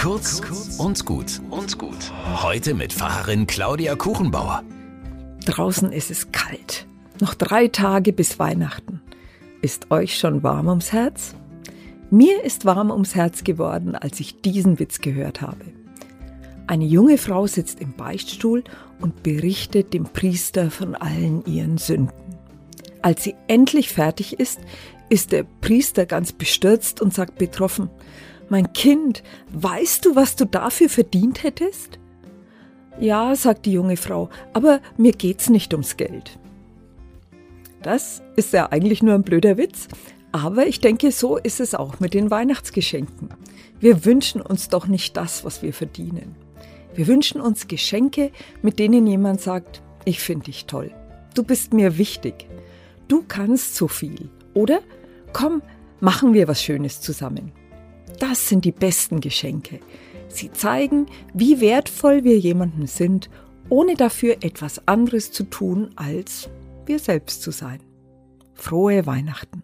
Kurz und gut und gut. Heute mit Pfarrerin Claudia Kuchenbauer. Draußen ist es kalt. Noch drei Tage bis Weihnachten. Ist euch schon warm ums Herz? Mir ist warm ums Herz geworden, als ich diesen Witz gehört habe. Eine junge Frau sitzt im Beichtstuhl und berichtet dem Priester von allen ihren Sünden. Als sie endlich fertig ist, ist der Priester ganz bestürzt und sagt betroffen, mein Kind, weißt du, was du dafür verdient hättest? Ja, sagt die junge Frau, aber mir geht's nicht ums Geld. Das ist ja eigentlich nur ein blöder Witz, aber ich denke, so ist es auch mit den Weihnachtsgeschenken. Wir wünschen uns doch nicht das, was wir verdienen. Wir wünschen uns Geschenke, mit denen jemand sagt, ich finde dich toll. Du bist mir wichtig. Du kannst so viel. Oder komm, machen wir was Schönes zusammen. Das sind die besten Geschenke. Sie zeigen, wie wertvoll wir jemandem sind, ohne dafür etwas anderes zu tun, als wir selbst zu sein. Frohe Weihnachten.